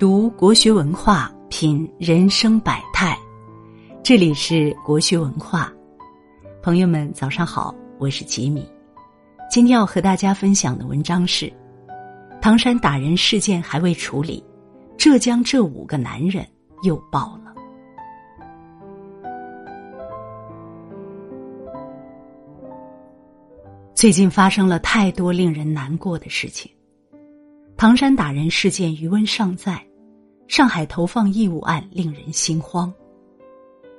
读国学文化，品人生百态。这里是国学文化，朋友们早上好，我是吉米。今天要和大家分享的文章是：唐山打人事件还未处理，浙江这五个男人又爆了。最近发生了太多令人难过的事情。唐山打人事件余温尚在。上海投放异物案令人心慌，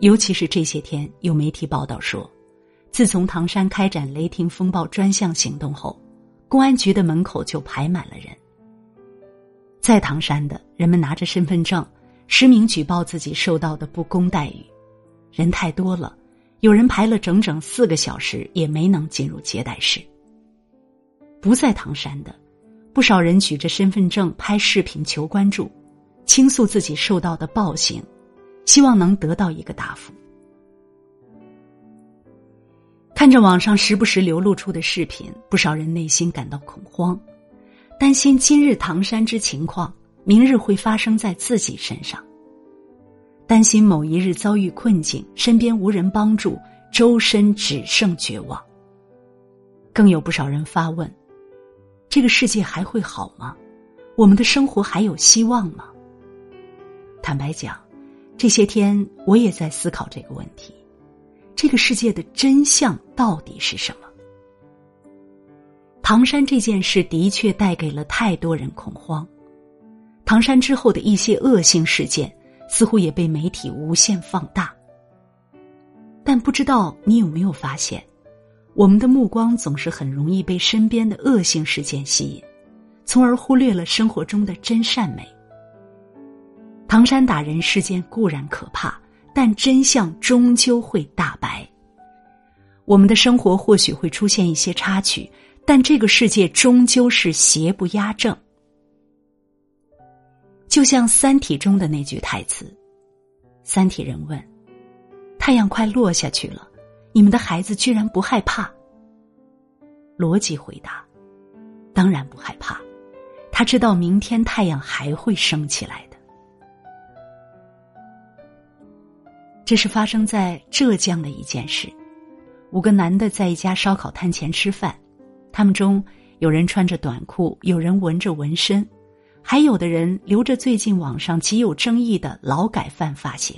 尤其是这些天有媒体报道说，自从唐山开展“雷霆风暴”专项行动后，公安局的门口就排满了人。在唐山的人们拿着身份证，实名举报自己受到的不公待遇，人太多了，有人排了整整四个小时也没能进入接待室。不在唐山的，不少人举着身份证拍视频求关注。倾诉自己受到的暴行，希望能得到一个答复。看着网上时不时流露出的视频，不少人内心感到恐慌，担心今日唐山之情况，明日会发生在自己身上。担心某一日遭遇困境，身边无人帮助，周身只剩绝望。更有不少人发问：这个世界还会好吗？我们的生活还有希望吗？坦白讲，这些天我也在思考这个问题：这个世界的真相到底是什么？唐山这件事的确带给了太多人恐慌，唐山之后的一些恶性事件似乎也被媒体无限放大。但不知道你有没有发现，我们的目光总是很容易被身边的恶性事件吸引，从而忽略了生活中的真善美。唐山打人事件固然可怕，但真相终究会大白。我们的生活或许会出现一些插曲，但这个世界终究是邪不压正。就像《三体》中的那句台词：“三体人问，太阳快落下去了，你们的孩子居然不害怕？”逻辑回答：“当然不害怕，他知道明天太阳还会升起来。”这是发生在浙江的一件事：五个男的在一家烧烤摊前吃饭，他们中有人穿着短裤，有人纹着纹身，还有的人留着最近网上极有争议的劳改犯发型。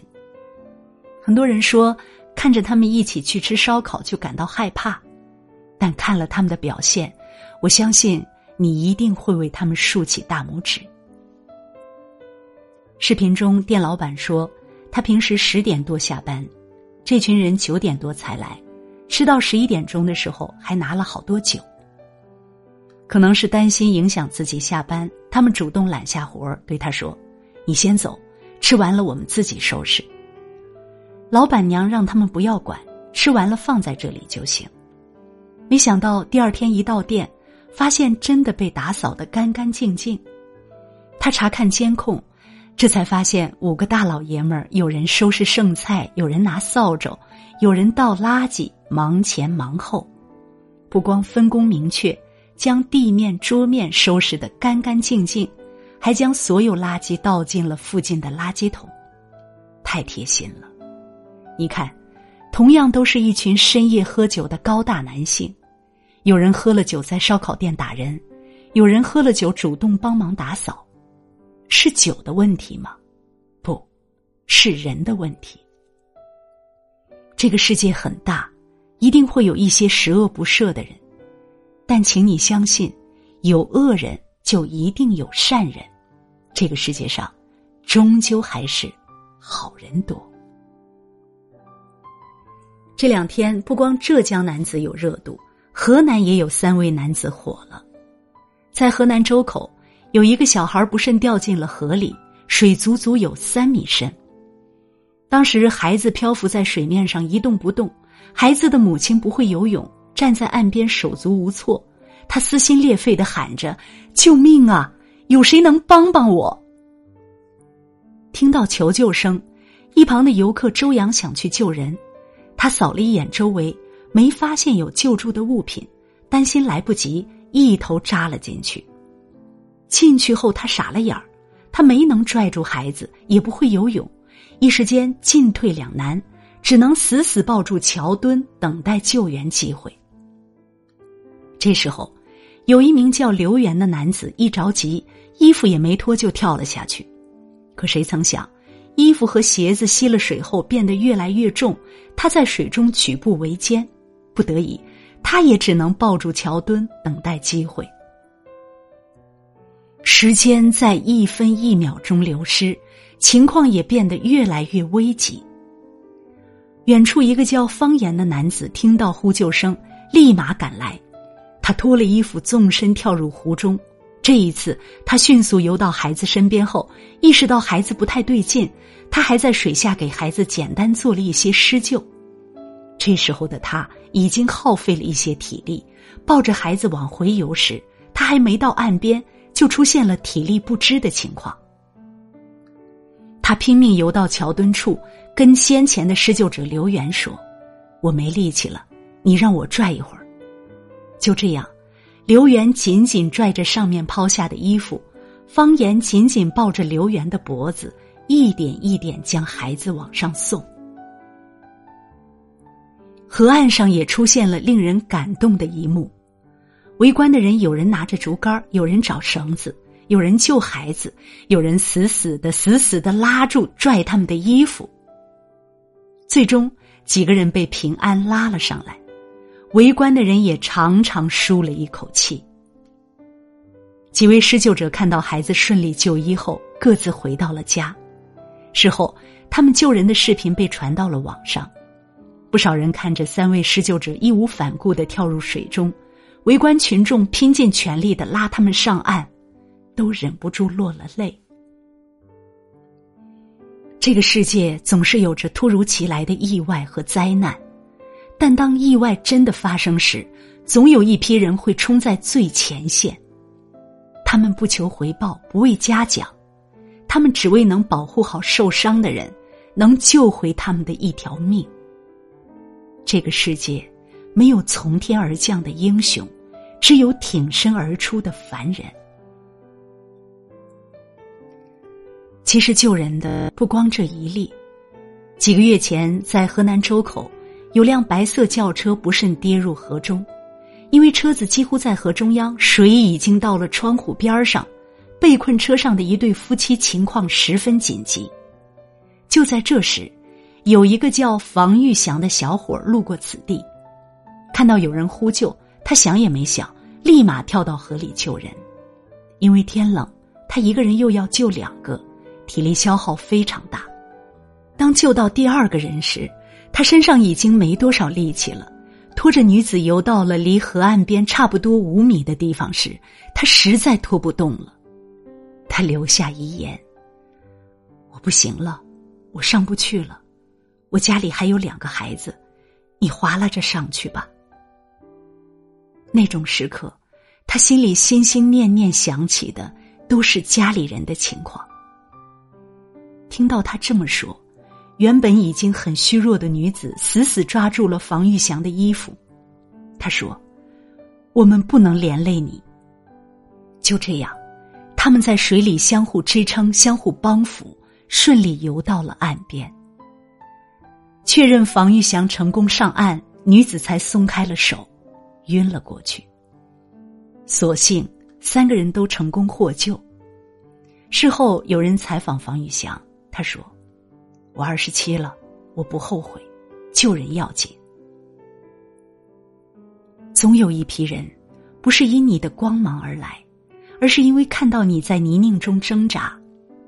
很多人说，看着他们一起去吃烧烤就感到害怕，但看了他们的表现，我相信你一定会为他们竖起大拇指。视频中，店老板说。他平时十点多下班，这群人九点多才来，吃到十一点钟的时候还拿了好多酒。可能是担心影响自己下班，他们主动揽下活儿，对他说：“你先走，吃完了我们自己收拾。”老板娘让他们不要管，吃完了放在这里就行。没想到第二天一到店，发现真的被打扫得干干净净。他查看监控。这才发现，五个大老爷们儿，有人收拾剩菜，有人拿扫帚，有人倒垃圾，忙前忙后，不光分工明确，将地面、桌面收拾得干干净净，还将所有垃圾倒进了附近的垃圾桶，太贴心了。你看，同样都是一群深夜喝酒的高大男性，有人喝了酒在烧烤店打人，有人喝了酒主动帮忙打扫。是酒的问题吗？不，是人的问题。这个世界很大，一定会有一些十恶不赦的人，但请你相信，有恶人就一定有善人。这个世界上，终究还是好人多。这两天，不光浙江男子有热度，河南也有三位男子火了，在河南周口。有一个小孩不慎掉进了河里，水足足有三米深。当时孩子漂浮在水面上一动不动，孩子的母亲不会游泳，站在岸边手足无措，他撕心裂肺的喊着：“救命啊！有谁能帮帮我？”听到求救声，一旁的游客周阳想去救人，他扫了一眼周围，没发现有救助的物品，担心来不及，一头扎了进去。进去后，他傻了眼儿，他没能拽住孩子，也不会游泳，一时间进退两难，只能死死抱住桥墩，等待救援机会。这时候，有一名叫刘元的男子一着急，衣服也没脱就跳了下去。可谁曾想，衣服和鞋子吸了水后变得越来越重，他在水中举步维艰，不得已，他也只能抱住桥墩，等待机会。时间在一分一秒钟流失，情况也变得越来越危急。远处一个叫方言的男子听到呼救声，立马赶来。他脱了衣服，纵身跳入湖中。这一次，他迅速游到孩子身边后，意识到孩子不太对劲，他还在水下给孩子简单做了一些施救。这时候的他已经耗费了一些体力，抱着孩子往回游时，他还没到岸边。就出现了体力不支的情况。他拼命游到桥墩处，跟先前的施救者刘元说：“我没力气了，你让我拽一会儿。”就这样，刘元紧紧拽着上面抛下的衣服，方言紧紧抱着刘元的脖子，一点一点将孩子往上送。河岸上也出现了令人感动的一幕。围观的人，有人拿着竹竿，有人找绳子，有人救孩子，有人死死的、死死的拉住、拽他们的衣服。最终，几个人被平安拉了上来，围观的人也长长舒了一口气。几位施救者看到孩子顺利就医后，各自回到了家。事后，他们救人的视频被传到了网上，不少人看着三位施救者义无反顾的跳入水中。围观群众拼尽全力的拉他们上岸，都忍不住落了泪。这个世界总是有着突如其来的意外和灾难，但当意外真的发生时，总有一批人会冲在最前线。他们不求回报，不为嘉奖，他们只为能保护好受伤的人，能救回他们的一条命。这个世界。没有从天而降的英雄，只有挺身而出的凡人。其实救人的不光这一例。几个月前，在河南周口，有辆白色轿车不慎跌入河中，因为车子几乎在河中央，水已经到了窗户边上，被困车上的一对夫妻情况十分紧急。就在这时，有一个叫房玉祥的小伙路过此地。看到有人呼救，他想也没想，立马跳到河里救人。因为天冷，他一个人又要救两个，体力消耗非常大。当救到第二个人时，他身上已经没多少力气了。拖着女子游到了离河岸边差不多五米的地方时，他实在拖不动了。他留下遗言：“我不行了，我上不去了，我家里还有两个孩子，你划拉着上去吧。”那种时刻，他心里心心念念想起的都是家里人的情况。听到他这么说，原本已经很虚弱的女子死死抓住了房玉祥的衣服。他说：“我们不能连累你。”就这样，他们在水里相互支撑、相互帮扶，顺利游到了岸边。确认房玉祥成功上岸，女子才松开了手。晕了过去。所幸三个人都成功获救。事后有人采访房宇翔，他说：“我二十七了，我不后悔，救人要紧。总有一批人，不是因你的光芒而来，而是因为看到你在泥泞中挣扎，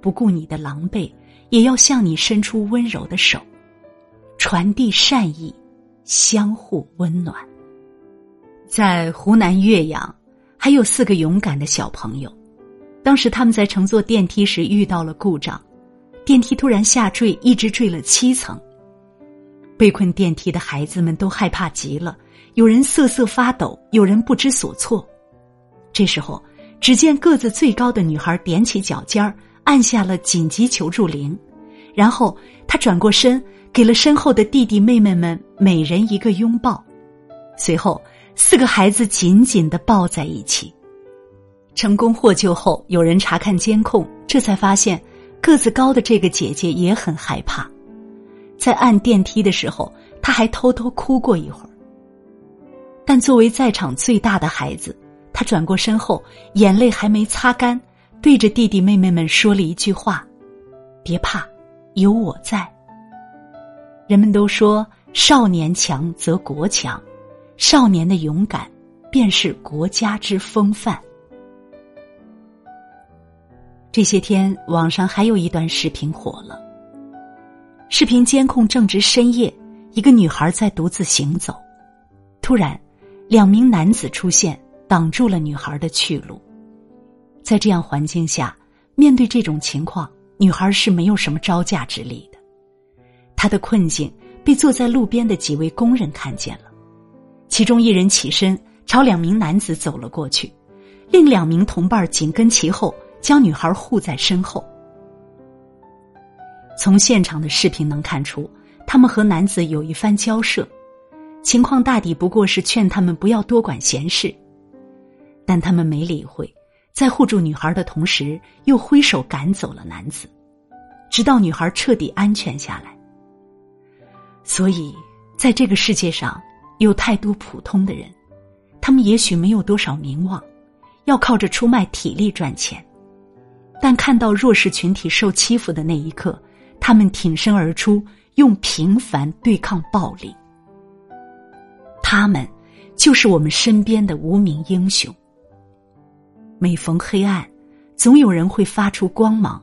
不顾你的狼狈，也要向你伸出温柔的手，传递善意，相互温暖。”在湖南岳阳，还有四个勇敢的小朋友。当时他们在乘坐电梯时遇到了故障，电梯突然下坠，一直坠了七层。被困电梯的孩子们都害怕极了，有人瑟瑟发抖，有人不知所措。这时候，只见个子最高的女孩踮起脚尖儿，按下了紧急求助铃，然后她转过身，给了身后的弟弟妹妹们每人一个拥抱，随后。四个孩子紧紧的抱在一起，成功获救后，有人查看监控，这才发现个子高的这个姐姐也很害怕。在按电梯的时候，她还偷偷哭过一会儿。但作为在场最大的孩子，她转过身后，眼泪还没擦干，对着弟弟妹妹们说了一句话：“别怕，有我在。”人们都说少年强则国强，少年的勇敢便是国家之风范。这些天，网上还有一段视频火了。视频监控正值深夜，一个女孩在独自行走，突然，两名男子出现，挡住了女孩的去路。在这样环境下，面对这种情况，女孩是没有什么招架之力的。她的困境被坐在路边的几位工人看见了，其中一人起身朝两名男子走了过去，另两名同伴紧跟其后。将女孩护在身后。从现场的视频能看出，他们和男子有一番交涉，情况大抵不过是劝他们不要多管闲事，但他们没理会，在护住女孩的同时，又挥手赶走了男子，直到女孩彻底安全下来。所以，在这个世界上，有太多普通的人，他们也许没有多少名望，要靠着出卖体力赚钱。但看到弱势群体受欺负的那一刻，他们挺身而出，用平凡对抗暴力。他们就是我们身边的无名英雄。每逢黑暗，总有人会发出光芒，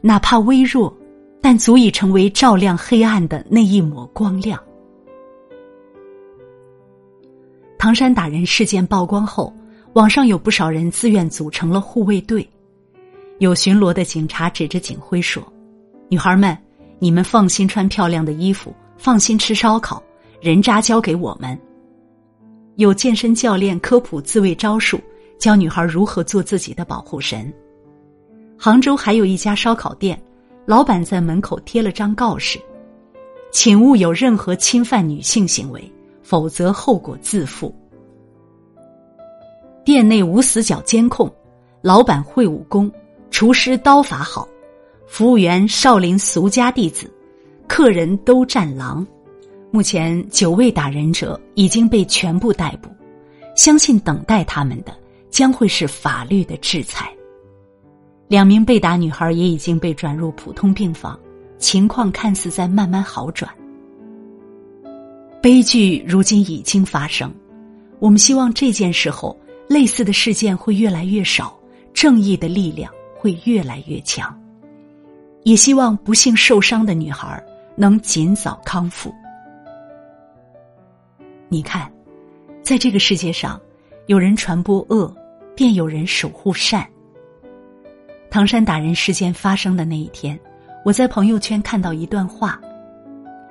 哪怕微弱，但足以成为照亮黑暗的那一抹光亮。唐山打人事件曝光后，网上有不少人自愿组成了护卫队。有巡逻的警察指着警徽说：“女孩们，你们放心穿漂亮的衣服，放心吃烧烤，人渣交给我们。”有健身教练科普自卫招数，教女孩如何做自己的保护神。杭州还有一家烧烤店，老板在门口贴了张告示：“请勿有任何侵犯女性行为，否则后果自负。”店内无死角监控，老板会武功。厨师刀法好，服务员少林俗家弟子，客人都战狼。目前九位打人者已经被全部逮捕，相信等待他们的将会是法律的制裁。两名被打女孩也已经被转入普通病房，情况看似在慢慢好转。悲剧如今已经发生，我们希望这件事后类似的事件会越来越少，正义的力量。会越来越强，也希望不幸受伤的女孩能尽早康复。你看，在这个世界上，有人传播恶，便有人守护善。唐山打人事件发生的那一天，我在朋友圈看到一段话：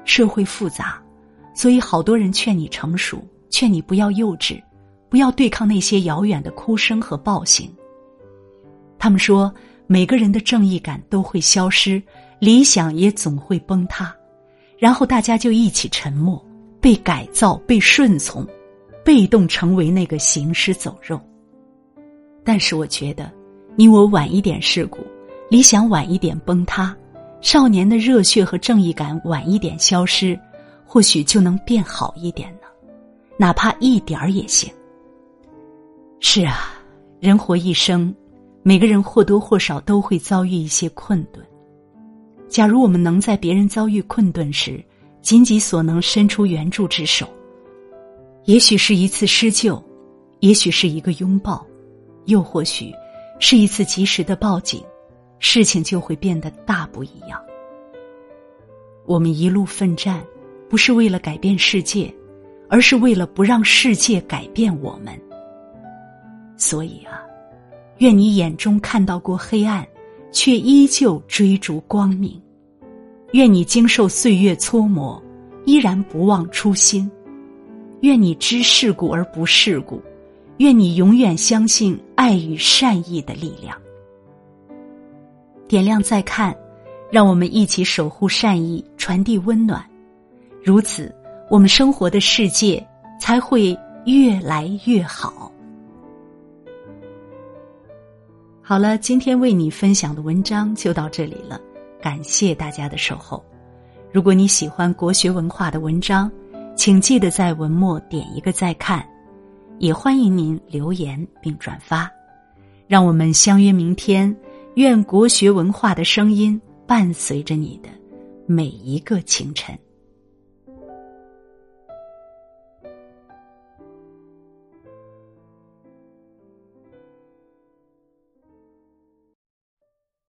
社会复杂，所以好多人劝你成熟，劝你不要幼稚，不要对抗那些遥远的哭声和暴行。他们说，每个人的正义感都会消失，理想也总会崩塌，然后大家就一起沉默，被改造，被顺从，被动成为那个行尸走肉。但是我觉得，你我晚一点事故，理想晚一点崩塌，少年的热血和正义感晚一点消失，或许就能变好一点呢，哪怕一点儿也行。是啊，人活一生。每个人或多或少都会遭遇一些困顿。假如我们能在别人遭遇困顿时，尽己所能伸出援助之手，也许是一次施救，也许是一个拥抱，又或许是一次及时的报警，事情就会变得大不一样。我们一路奋战，不是为了改变世界，而是为了不让世界改变我们。所以啊。愿你眼中看到过黑暗，却依旧追逐光明；愿你经受岁月搓磨，依然不忘初心；愿你知世故而不世故；愿你永远相信爱与善意的力量。点亮再看，让我们一起守护善意，传递温暖。如此，我们生活的世界才会越来越好。好了，今天为你分享的文章就到这里了，感谢大家的守候。如果你喜欢国学文化的文章，请记得在文末点一个再看，也欢迎您留言并转发。让我们相约明天，愿国学文化的声音伴随着你的每一个清晨。